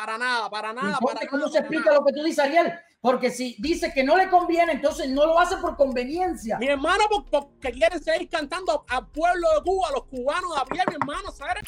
para nada, para nada. Para ¿Cómo nada, se explica nada. lo que tú dices, Ariel? Porque si dice que no le conviene, entonces no lo hace por conveniencia. Mi hermano, por- porque quieren seguir cantando al pueblo de Cuba, a los cubanos de a pie, mi hermano, ¿sabes?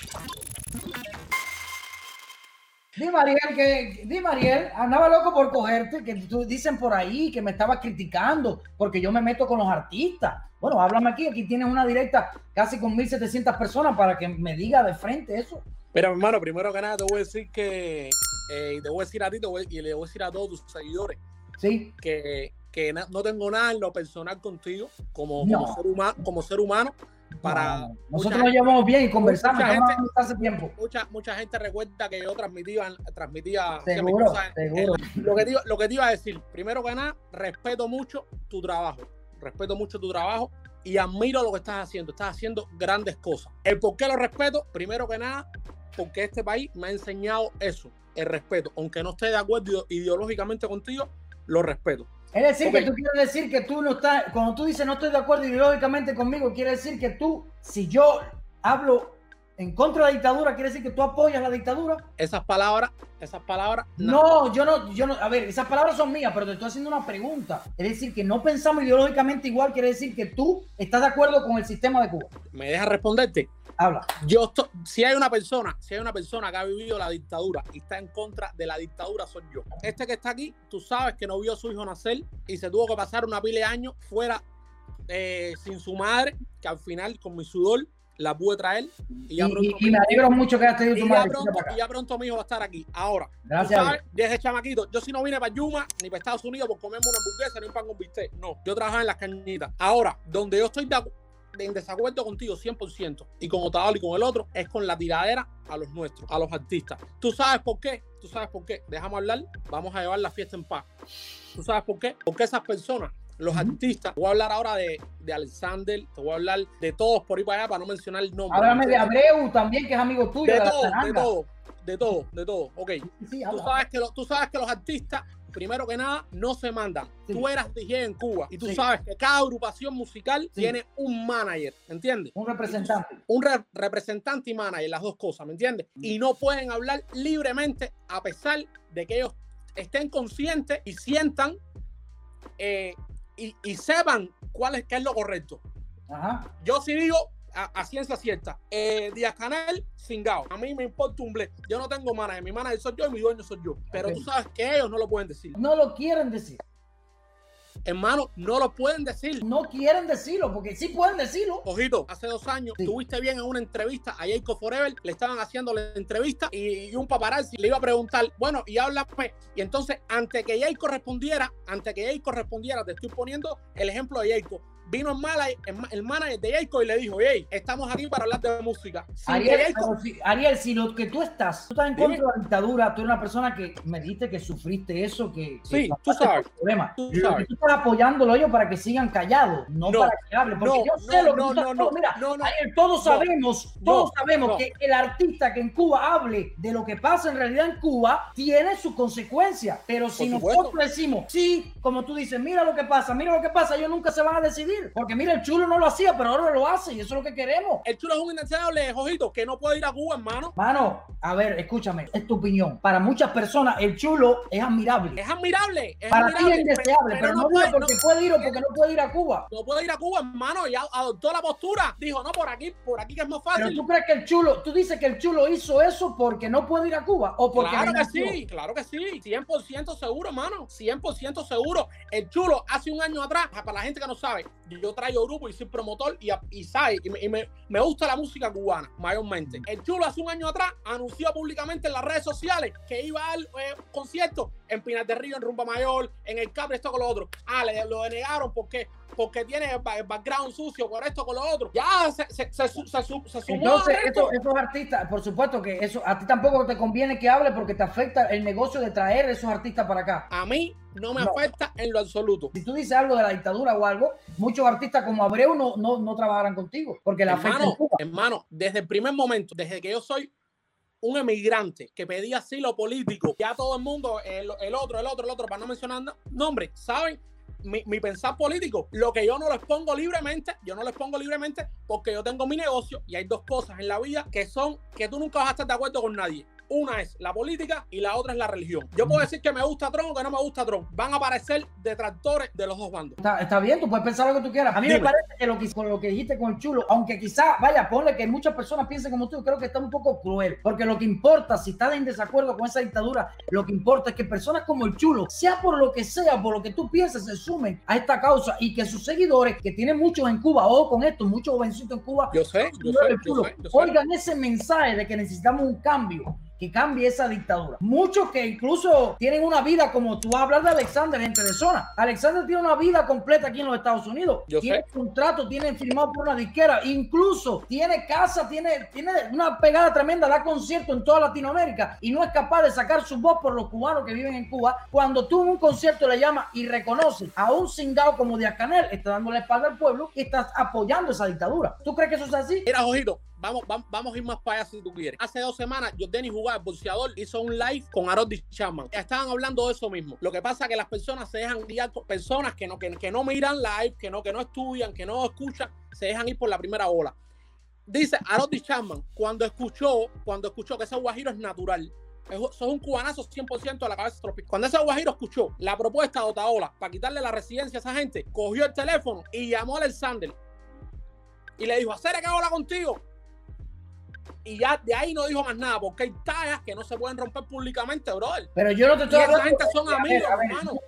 Dime, Ariel, que, dime, Ariel, andaba loco por cogerte, que tú dicen por ahí que me estaba criticando porque yo me meto con los artistas. Bueno, háblame aquí, aquí tienes una directa casi con 1700 personas para que me diga de frente eso. Mira, mi hermano, primero que nada te voy a decir que, eh, te voy a decir a ti te voy- y le voy a decir a todos tus seguidores Sí, que, que na- no tengo nada en lo personal contigo como, No. como, ser, humano, como ser humano para... No, nosotros nos llevamos bien y conversamos mucha gente- hace tiempo. Mucha, mucha gente recuerda que yo transmitía, transmitía Seguro, cosas- seguro. lo, que te, lo que te iba a decir, primero que nada, respeto mucho tu trabajo, respeto mucho tu trabajo y admiro lo que estás haciendo, estás haciendo grandes cosas. El por qué lo respeto, primero que nada, porque este país me ha enseñado eso, el respeto, aunque no esté de acuerdo ideológicamente contigo, lo respeto. Es decir, Ok. que tú quieres decir que tú no estás, cuando tú dices no estoy de acuerdo ideológicamente conmigo, quiere decir que tú, si yo hablo en contra de la dictadura, quiere decir que tú apoyas la dictadura. Esas palabras, esas palabras, na- No, yo no, yo no, a ver, esas palabras son mías, pero te estoy haciendo una pregunta. Es decir, que no pensamos ideológicamente igual, quiere decir que tú estás de acuerdo con el sistema de Cuba. me deja responderte. Habla. Yo estoy, si hay una persona, si hay una persona que ha vivido la dictadura y está en contra de la dictadura, soy yo. Este que está aquí, tú sabes que no vio a su hijo nacer y se tuvo que pasar una pila de años fuera eh, sin su madre, que al final con mi sudor la pude traer y Y, ya pronto, y- me alegro mucho que hayas tenido tu madre. pronto- y ya pronto mi hijo va a estar aquí. Ahora, tú Gracias. a sabes, desde chamaquito, yo si no vine para Yuma ni para Estados Unidos por comerme una hamburguesa ni un pan con bistec. No, yo trabajaba en las cañitas. Ahora, donde yo estoy de acu- de- en desacuerdo contigo 100% y con Otavalo y con el otro es con la tiradera a los nuestros, a los artistas. ¿Tú sabes por qué? ¿Tú sabes por qué? Déjame hablar, vamos a llevar la fiesta en paz. ¿Tú sabes por qué? Porque esas personas, los artistas, te voy a hablar ahora de, de Alexander, te voy a hablar de todos por ahí para allá para no mencionar el nombre. Háblame de Abreu también, que es amigo tuyo. de todo, de todo, de todo, de todo. Ok. Sí, Tú sabes, que lo- tú sabes que los artistas, primero que nada, no se mandan. Sí. Tú eras DJ en Cuba y tú Sí. sabes que cada agrupación musical Sí. tiene un manager, ¿entiendes? Un representante. Un re- representante y manager, las dos cosas, ¿me entiendes? Mm. Y no pueden hablar libremente a pesar de que ellos estén conscientes y sientan eh, y, y sepan cuál es, qué es lo correcto. Ajá. Yo sí digo a, ciencia cierta, eh, Díaz Canel, cingao. A mí me importa un ble. Yo no tengo manager. Mi manager soy yo y mi dueño soy yo. Pero tú sabes que ellos no lo pueden decir. No lo quieren decir. Hermano, no lo pueden decir. No quieren decirlo, porque sí pueden decirlo. Ojito, hace dos años Sí. tuviste bien en una entrevista a Jacob Forever, le estaban haciendo la entrevista y, y un paparazzi le iba a preguntar, bueno, y háblame. Y entonces, ante que Jacob respondiera, ante que Jacob respondiera, te estoy poniendo el ejemplo de Jacob. Vino el manager, el de Jacob y le dijo, hey, estamos aquí para hablar de música. Sin Ariel, si, Ariel, si lo que tú estás, tú estás en contra de la dictadura, tú eres una persona que me dijiste que sufriste eso, que, Sí, tú sabes. por problemas. Tú sabes. tú estás apoyándolo ellos para que sigan callados, no, No, para que hablen, porque no, yo sé no, lo que no, tú estás no, mira. Ariel, todos sabemos, todos sabemos que el artista que en Cuba hable de lo que pasa en realidad en Cuba tiene sus consecuencias, pero si nosotros decimos, sí, como tú dices, mira lo que pasa, mira lo que pasa, ellos nunca se van a decidir, porque mira, el chulo no lo hacía, pero ahora lo hace y eso es lo que queremos. El chulo es un indeseable, Jojito, que no puede ir a Cuba, hermano. Mano, a ver, escúchame, es tu opinión. Para muchas personas, el chulo es admirable. Es admirable. Es Para ti es indeseable, pero, no, puede, digo porque no- puede ir o porque no puede ir a Cuba. no puede ir a Cuba, hermano. Ya adoptó la postura. Dijo, no, por aquí, por aquí que es más Pero fácil. tú crees que el chulo, tú dices que el chulo hizo eso porque no puede ir a Cuba o porque Claro que sí, claro que sí. 100% seguro, hermano. 100% seguro. El chulo, hace un año atrás, para la gente que no sabe, yo traigo grupo y soy promotor y, y sabe, y, me, me- gusta la música cubana, mayormente. El chulo, hace un año atrás, anunció públicamente en las redes sociales que iba a dar eh, conciertos en Pinar del Río, en Rumba Mayor, en el Capri, esto con lo otro. Ah, lo denegaron porque porque tiene el, ba- el background sucio por esto con lo otro. Ya se, se, se, su- se, su- se sumó Entonces, esos, esos artistas, por supuesto que eso a ti tampoco te conviene que hable porque te afecta el negocio de traer esos artistas para acá. A mí no me No. afecta en lo absoluto. Si tú dices algo de la dictadura o algo, muchos artistas como Abreu no, no, no trabajarán contigo porque afecta en Hermano, Cuba. hermano, desde el primer momento, desde que yo soy un emigrante que pedía asilo político, ya todo el mundo, el, el otro, el otro, el otro, para no mencionar no- nombres, ¿saben? Mi, mi pensar político, lo que yo no lo expongo libremente, yo no lo expongo libremente porque yo tengo mi negocio y hay dos cosas en la vida que son que tú nunca vas a estar de acuerdo con nadie. Una es la política y la otra es la religión. Yo puedo decir que me gusta Trump o que no me gusta Trump. Van a aparecer detractores de los dos bandos. Está, está bien, tú puedes pensar lo que tú quieras. A mí me parece que lo que, con lo que dijiste con el chulo, aunque quizá, vaya, ponle que muchas personas piensen como tú, creo que está un poco cruel. Porque lo que importa, si estás en desacuerdo con esa dictadura, lo que importa es que personas como el chulo, sea por lo que sea, por lo que tú pienses, se sumen a esta causa y que sus seguidores, que tienen muchos en Cuba, o con esto, muchos jovencitos en Cuba, Yo sé, yo Señor sé, del yo Chulo, sé, yo sé. Oigan ese mensaje de que necesitamos un cambio, que cambie esa dictadura. Muchos que incluso tienen una vida como tú vas a hablar de Alexander, gente de zona. Alexander tiene una vida completa aquí en los Estados Unidos. Yo tiene sé. contrato, tiene firmado por una disquera, incluso tiene casa, tiene, tiene una pegada tremenda, da concierto en toda Latinoamérica y no es capaz de sacar su voz por los cubanos que viven en Cuba. Cuando tú en un concierto le llamas y reconoces a un cingado como Díaz Canel, está dando la espalda al pueblo y estás apoyando esa dictadura. ¿Tú crees que eso es así? Mira, Jojito, vamos, vamos, vamos a ir más para allá si tú quieres. Hace dos semanas, Jordani Jugar, el boxeador, hizo un live con Arodi Chapman. Estaban hablando de eso mismo. Lo que pasa es que las personas se dejan guiar por personas que no, que, que no miran live, que no, que no estudian, que no escuchan, se dejan ir por la primera ola. Dice Arodi Chapman, cuando escuchó, cuando escuchó que ese guajiro es natural, eso es un cubanazo 100% de la cabeza tropical. Cuando ese guajiro escuchó la propuesta de Otaola para quitarle la residencia a esa gente, cogió el teléfono y llamó a Alexander y le dijo, hacer que habla contigo. Y ya de ahí no dijo más nada, porque hay tallas que no se pueden romper públicamente, brother. Pero yo no te estoy hablando. gente son A ver, amigos, a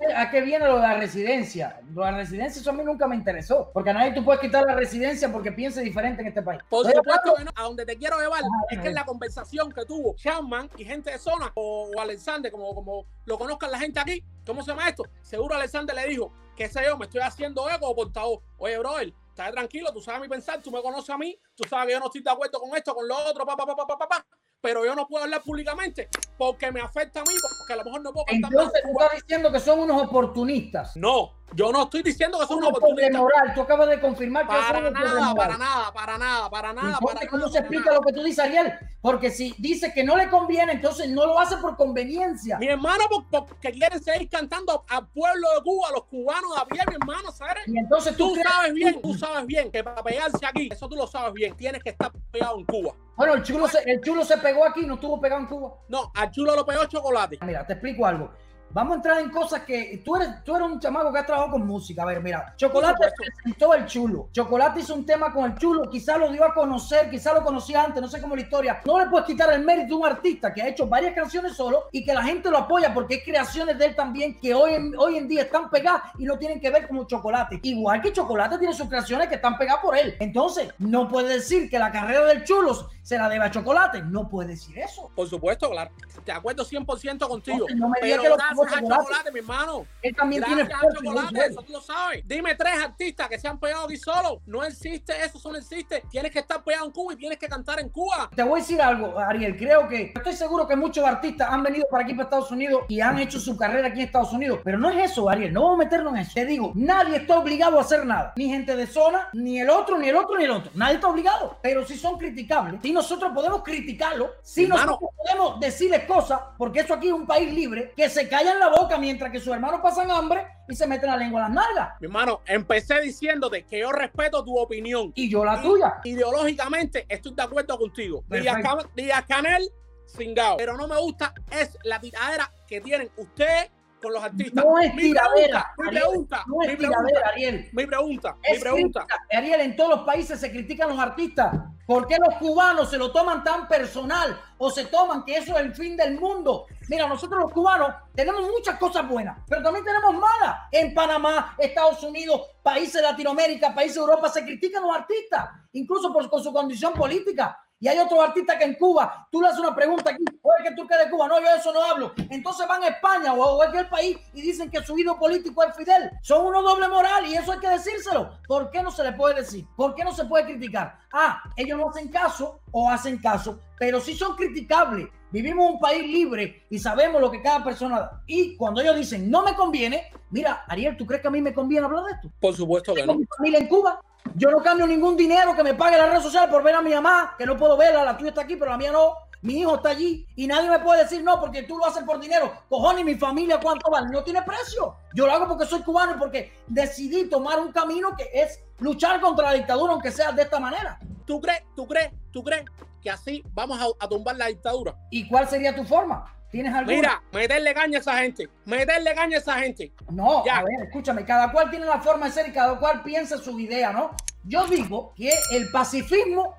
ver. ¿A qué viene lo de la residencia? Lo de la residencia, eso a mí nunca me interesó. Porque a nadie tú puedes quitar la residencia porque piense diferente en este país. Por Estoy supuesto hablando- que no. A donde te quiero llevar Ajá, es que en la conversación que tuvo Chapman y gente de zona, o, o Alexander, como, como lo conozcan la gente aquí, ¿cómo se llama esto? Seguro Alexander le dijo, qué sé yo, me estoy haciendo eco o portavoz. Oye, brother, estás tranquilo, tú sabes mi pensar, tú me conoces a mí, tú sabes que yo no estoy de acuerdo con esto, con lo otro, pa, pa, pa, pa, pa, pa, pa, pero yo no puedo hablar públicamente porque me afecta a mí, porque a lo mejor no puedo cantar Entonces en tú estás diciendo que son unos oportunistas. No, yo no estoy diciendo que son Unos doble oportunidad. moral. Tú acabas de confirmar que Para son nada, para nada, para nada, para nada, para ¿cómo nada, se para explica nada. lo que tú dices, Ariel? Porque si dice que no le conviene, entonces no lo hace por conveniencia. Mi hermano, por- porque quieren seguir cantando al pueblo de Cuba, a los cubanos de a pie, mi hermano, ¿sabes? Y entonces tú, Tú crees- sabes bien, tú sabes bien que para pegarse aquí, eso tú lo sabes bien, tienes que estar pegado en Cuba. Bueno, el chulo, se, el chulo se pegó aquí, no estuvo pegado en Cuba. No, al chulo lo pegó chocolate. Mira, te explico algo. Vamos a entrar en cosas que tú eres, tú eres un chamaco que has trabajado con música. A ver, mira, Chocolate presentó el chulo. Chocolate hizo un tema con el chulo, quizá lo dio a conocer, quizá lo conocía antes, no sé cómo la historia. No le puedes quitar el mérito a un artista que ha hecho varias canciones solo y que la gente lo apoya porque es creaciones de él también que hoy en, hoy en día están pegadas y no tienen que ver como Chocolate. Igual que Chocolate tiene sus creaciones que están pegadas por él. Entonces, no puede decir que la carrera del chulo se la debe a Chocolate. No puede decir eso. Por supuesto, claro. De acuerdo 100% contigo. Entonces, no me pero que lo a Chocolate. chocolate, mi hermano. Él también tiene a chocolate, eso tú lo sabes. Dime tres artistas que se han pegado aquí solo. No existe eso, no existe. Tienes que estar pegado en Cuba y tienes que cantar en Cuba. Te voy a decir algo, Ariel. Creo que estoy seguro que muchos artistas han venido para aquí, para Estados Unidos, y han hecho su carrera aquí en Estados Unidos. Pero no es eso, Ariel. No vamos a meternos en eso. Te digo, nadie está obligado a hacer nada. Ni gente de zona, ni el otro, ni el otro, ni el otro. Nadie está obligado. Pero si son criticables, si nosotros podemos criticarlo, si Hermano. nosotros podemos decirles cosas, porque eso aquí es un país libre, que se callan la boca mientras que sus hermanos pasan hambre y se meten la lengua en las nalgas. Mi hermano, empecé diciéndote que yo respeto tu opinión. Y yo la Y tuya. Ideológicamente estoy de acuerdo contigo. Díaz Canel, cingao. Pero no me gusta es la tiradera que tienen ustedes con los artistas. No es Mi tiradera. pregunta, Mi Ariel. pregunta, No mi es pregunta, tiradera, Ariel. mi pregunta, mi pregunta. crítica. Ariel, en todos los países se critican los artistas. ¿Por qué los cubanos se lo toman tan personal o se toman que eso es el fin del mundo? Mira, nosotros los cubanos tenemos muchas cosas buenas, pero también tenemos malas. En Panamá, Estados Unidos, países de Latinoamérica, países de Europa se critican los artistas, incluso por, con su condición política. Y hay otros artistas que en Cuba, tú le haces una pregunta aquí, oye, que tú que de Cuba, no, yo de eso no hablo. Entonces van a España o a cualquier país y dicen que su ídolo político es Fidel. Son unos doble moral y eso hay que decírselo. ¿Por qué no se le puede decir? ¿Por qué no se puede criticar? Ah, ellos no hacen caso o hacen caso, pero sí son criticables. Vivimos un país libre y sabemos lo que cada persona da. Y cuando ellos dicen, no me conviene, mira, Ariel, ¿tú crees que a mí me conviene hablar de esto? Por supuesto que no. mi familia en Cuba. Yo no cambio ningún dinero que me pague la red social por ver a mi mamá, que no puedo verla, la tuya está aquí, pero la mía no. Mi hijo está allí y nadie me puede decir no porque tú lo haces por dinero. Cojones, mi familia, ¿cuánto vale? No tiene precio. Yo lo hago porque soy cubano y porque decidí tomar un camino que es luchar contra la dictadura, aunque sea de esta manera. ¿Tú crees, tú crees, tú crees que así vamos a, tumbar la dictadura. ¿Y cuál sería tu forma? ¿Tienes alguna? Mira, meterle caña a esa gente, meterle caña a esa gente. No, a ver, escúchame, cada cual tiene la forma de ser y cada cual piensa su idea, ¿no? Yo digo que el pacifismo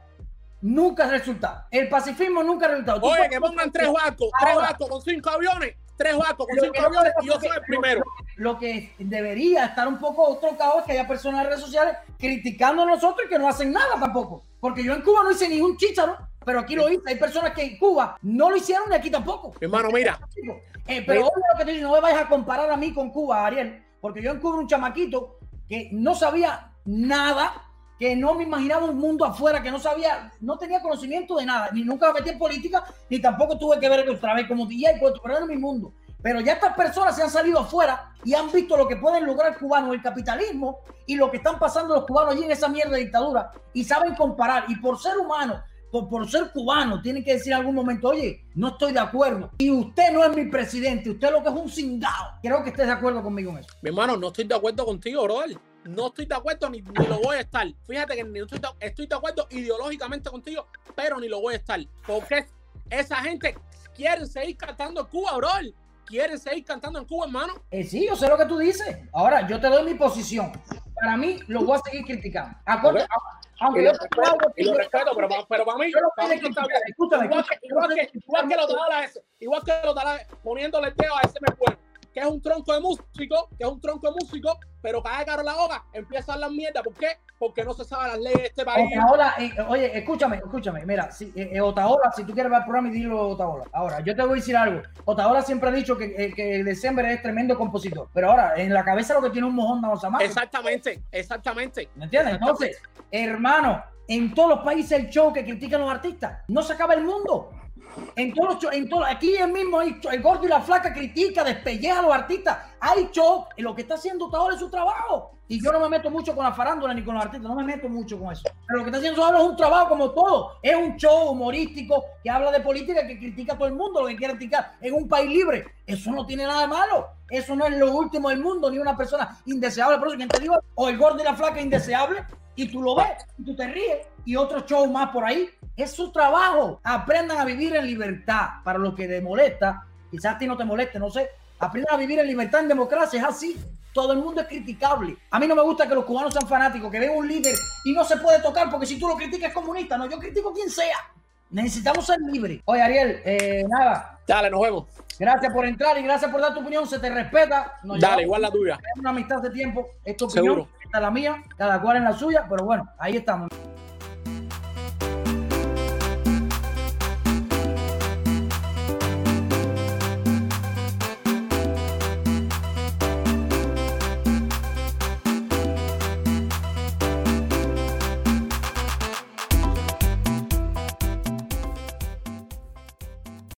nunca ha resultado. El pacifismo nunca ha resultado. Oye, que pongan tres barcos, tres barcos con cinco aviones tres barcos con cinco aviones y yo soy el primero. Lo, que debería estar un poco trocado es que haya personas en redes sociales criticando a nosotros y que no hacen nada tampoco. Porque yo en Cuba no hice ni un chicharo, pero aquí lo hice. Hay personas que en Cuba no lo hicieron y aquí tampoco. Hermano, mira. Eh, pero lo que te digo, no me vayas a comparar a mí con Cuba, Ariel, porque yo en Cuba un chamaquito que no sabía nada que no me imaginaba un mundo afuera, que no sabía, no tenía conocimiento de nada, ni nunca me metí en política, ni tampoco tuve que ver otra vez como DJ, pero era mi mundo. Pero ya estas personas se han salido afuera y han visto lo que pueden lograr cubanos, el capitalismo y lo que están pasando los cubanos allí en esa mierda de dictadura y saben comparar. Y por ser humano, por, por ser cubano, tienen que decir en algún momento, oye, no estoy de acuerdo. Y usted no es mi presidente, usted lo que es un cingado. Creo que estés de acuerdo conmigo en eso. Mi hermano, no estoy de acuerdo contigo, brother no estoy de acuerdo ni, lo voy a estar. Fíjate que ni estoy, de, estoy de acuerdo ideológicamente contigo, pero ni lo voy a estar. Porque esa gente quiere seguir cantando en Cuba, bro. Quieren seguir cantando en Cuba, hermano. Eh, sí, yo sé lo que tú dices. Ahora, yo te doy mi posición. Para mí, lo voy a seguir criticando. Aunque y lo, respeto, y lo respeto, pero, pero para mí, para mí igual, que, igual, que, igual que los igual que los poniéndole el dedo a ese me pueblo que es un tronco de músico, que es un tronco de músico, pero cada caro la hoga empieza a hablar mierda. ¿Por qué? Porque no se sabe las leyes de este país. Otaola, eh, oye, escúchame, escúchame. Mira, si, eh, eh Otaola, si tú quieres ver el programa y dilo Otaola. Ahora, yo te voy a decir algo. Otaola siempre ha dicho que, eh, que el December es tremendo compositor. Pero ahora, en la cabeza lo que tiene un mojón de más. Exactamente, exactamente. ¿Me entiendes? Entonces, hermano, en todos los países el show que critican los artistas. No se acaba el mundo. En todos en todo, aquí el mismo el gordo y la flaca critica, despelleja a los artistas. Hay show, y lo que está haciendo ahora es su trabajo. Y yo no me meto mucho con la farándula ni con los artistas, no me meto mucho con eso. Pero lo que está haciendo ahora es un trabajo como todo. Es un show humorístico que habla de política, que critica a todo el mundo, lo que quiere criticar en un país libre. Eso no tiene nada de malo. Eso no es lo último del mundo, ni una persona indeseable. Por eso, quien te digo, o el gordo y la flaca indeseable, y tú lo ves, y tú te ríes, y otro show más por ahí. Es su trabajo. Aprendan a vivir en libertad. Para lo que te molesta, quizás a ti no te moleste, no sé. Aprendan a vivir en libertad, en democracia. Es así. Todo el mundo es criticable. A mí no me gusta que los cubanos sean fanáticos, que ven un líder y no se puede tocar porque si tú lo criticas es comunista. No, yo critico quien sea. Necesitamos ser libres. Oye, Ariel, eh, nada. Dale, nos vemos. Gracias por entrar y gracias por dar tu opinión. Se te respeta. Dale, igual la tuya. Es una amistad de tiempo. Es tu opinión, esta es la mía. Cada cual en la suya, pero bueno, ahí estamos.